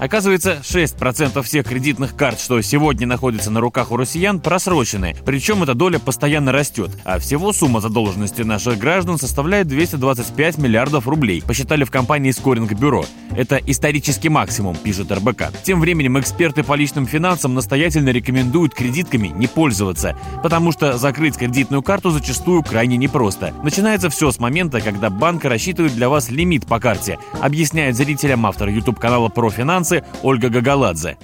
Оказывается, 6% всех кредитных карт, что сегодня находятся на руках у россиян, просрочены. Причем эта доля постоянно растет. А всего сумма задолженности наших граждан составляет 225 миллиардов рублей, посчитали в компании Скоринг Бюро. Это исторический максимум, пишет РБК. Тем временем эксперты по личным финансам настоятельно рекомендуют кредитками не пользоваться, потому что закрыть кредитную карту зачастую крайне непросто. Начинается все с момента, когда банк рассчитывает для вас лимит по карте, объясняет зрителям автор YouTube-канала про финансы Ольга Гагаладзе.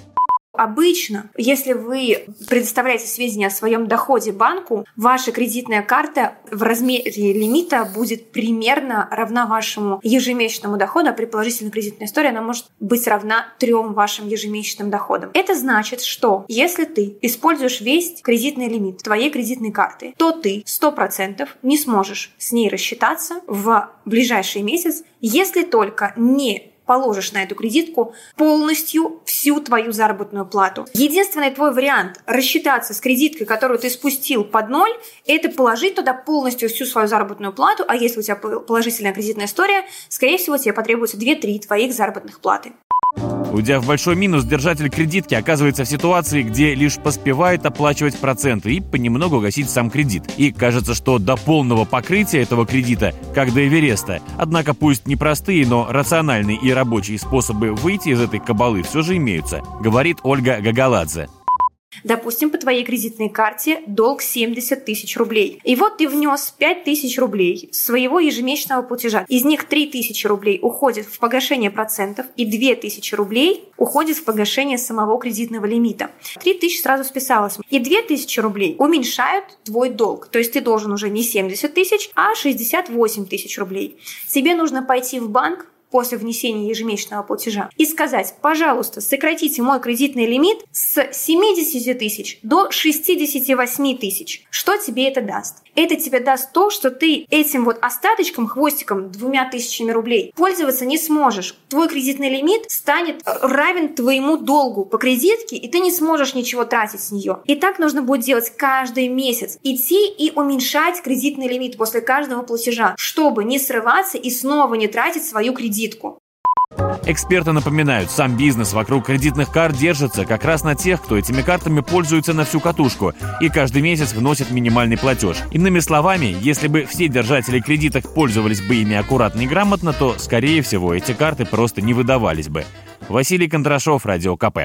Обычно, если вы предоставляете сведения о своем доходе банку, ваша кредитная карта в размере лимита будет примерно равна вашему ежемесячному доходу, а при положительной кредитной истории она может быть равна трем вашим ежемесячным доходам. Это значит, что если ты используешь весь кредитный лимит твоей кредитной карты, то ты 100% не сможешь с ней рассчитаться в ближайший месяц, если только не положишь на эту кредитку полностью всю твою заработную плату. Единственный твой вариант рассчитаться с кредиткой, которую ты спустил под ноль, это положить туда полностью всю свою заработную плату, а если у тебя положительная кредитная история, скорее всего, тебе потребуется 2-3 твоих заработных платы. Уйдя в большой минус, держатель кредитки оказывается в ситуации, где лишь поспевает оплачивать проценты и понемногу гасить сам кредит. И кажется, что до полного покрытия этого кредита, как до Эвереста. Однако пусть непростые, но рациональные и рабочие способы выйти из этой кабалы все же имеются, говорит Ольга Гагаладзе. Допустим, по твоей кредитной карте долг 70 тысяч рублей. И вот ты внес 5 тысяч рублей своего ежемесячного платежа. Из них 3 тысячи рублей уходит в погашение процентов и 2 тысячи рублей уходит в погашение самого кредитного лимита. 3 тысячи сразу списалось. И 2 тысячи рублей уменьшают твой долг. То есть ты должен уже не 70 тысяч, а 68 тысяч рублей. Тебе нужно пойти в банк, после внесения ежемесячного платежа и сказать, пожалуйста, сократите мой кредитный лимит с 70 тысяч до 68 тысяч. Что тебе это даст? Это тебе даст то, что ты этим вот остаточком, хвостиком, двумя тысячами рублей пользоваться не сможешь. Твой кредитный лимит станет равен твоему долгу по кредитке, и ты не сможешь ничего тратить с нее. И так нужно будет делать каждый месяц. Идти и уменьшать кредитный лимит после каждого платежа, чтобы не срываться и снова не тратить свою кредитку. Эксперты напоминают, сам бизнес вокруг кредитных карт держится как раз на тех, кто этими картами пользуется на всю катушку и каждый месяц вносит минимальный платеж. Иными словами, если бы все держатели кредиток пользовались бы ими аккуратно и грамотно, то, скорее всего, эти карты просто не выдавались бы. Василий Кондрашов, Радио КП.